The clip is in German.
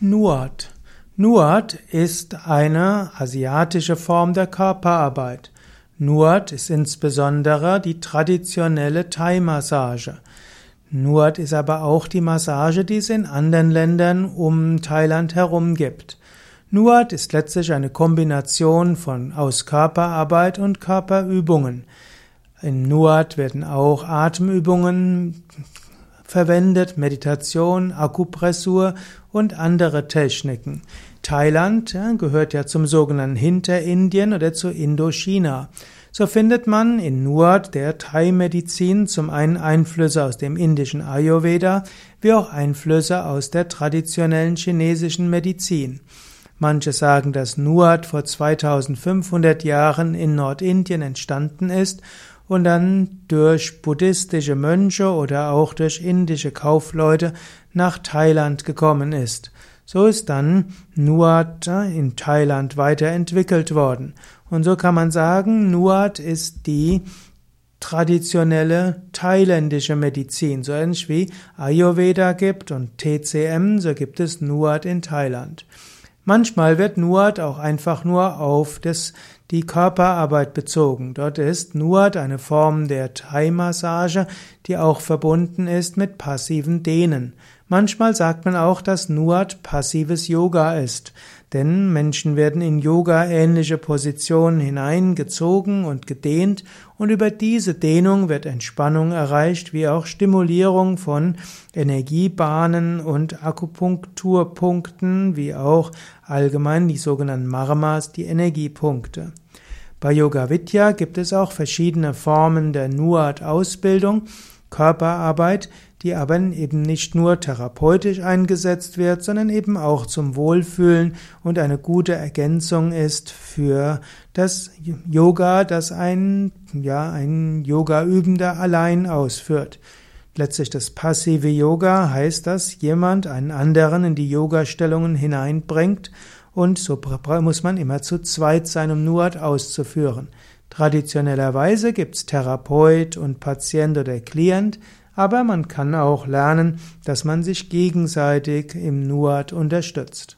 Nuat. Nuat ist eine asiatische Form der Körperarbeit. Nuat ist insbesondere die traditionelle Thai-Massage. Nuat ist aber auch die Massage, die es in anderen Ländern um Thailand herum gibt. Nuat ist letztlich eine Kombination von aus Körperarbeit und Körperübungen. In Nuat werden auch Atemübungen verwendet Meditation, Akupressur und andere Techniken. Thailand ja, gehört ja zum sogenannten Hinterindien oder zu Indochina. So findet man in Nuat der Thai-Medizin zum einen Einflüsse aus dem indischen Ayurveda, wie auch Einflüsse aus der traditionellen chinesischen Medizin. Manche sagen, dass Nuat vor 2500 Jahren in Nordindien entstanden ist und dann durch buddhistische Mönche oder auch durch indische Kaufleute nach Thailand gekommen ist. So ist dann Nuat in Thailand weiterentwickelt worden. Und so kann man sagen, Nuat ist die traditionelle thailändische Medizin. So ähnlich wie Ayurveda gibt und TCM, so gibt es Nuat in Thailand. Manchmal wird Nuat auch einfach nur auf das, die Körperarbeit bezogen. Dort ist Nuat eine Form der Thai-Massage, die auch verbunden ist mit passiven Dehnen. Manchmal sagt man auch, dass Nuat passives Yoga ist. Denn Menschen werden in Yoga-ähnliche Positionen hineingezogen und gedehnt und über diese Dehnung wird Entspannung erreicht, wie auch Stimulierung von Energiebahnen und Akupunkturpunkten, wie auch allgemein die sogenannten Marmas, die Energiepunkte. Bei Yoga Vidya gibt es auch verschiedene Formen der Nuat-Ausbildung. Körperarbeit, die aber eben nicht nur therapeutisch eingesetzt wird, sondern eben auch zum Wohlfühlen und eine gute Ergänzung ist für das Yoga, das ein, ja, ein Yoga-Übender allein ausführt. Letztlich das passive Yoga heißt, dass jemand einen anderen in die Yoga-Stellungen hineinbringt und so muss man immer zu zweit sein, um Nuat auszuführen. Traditionellerweise gibt's Therapeut und Patient oder Klient, aber man kann auch lernen, dass man sich gegenseitig im Nuat unterstützt.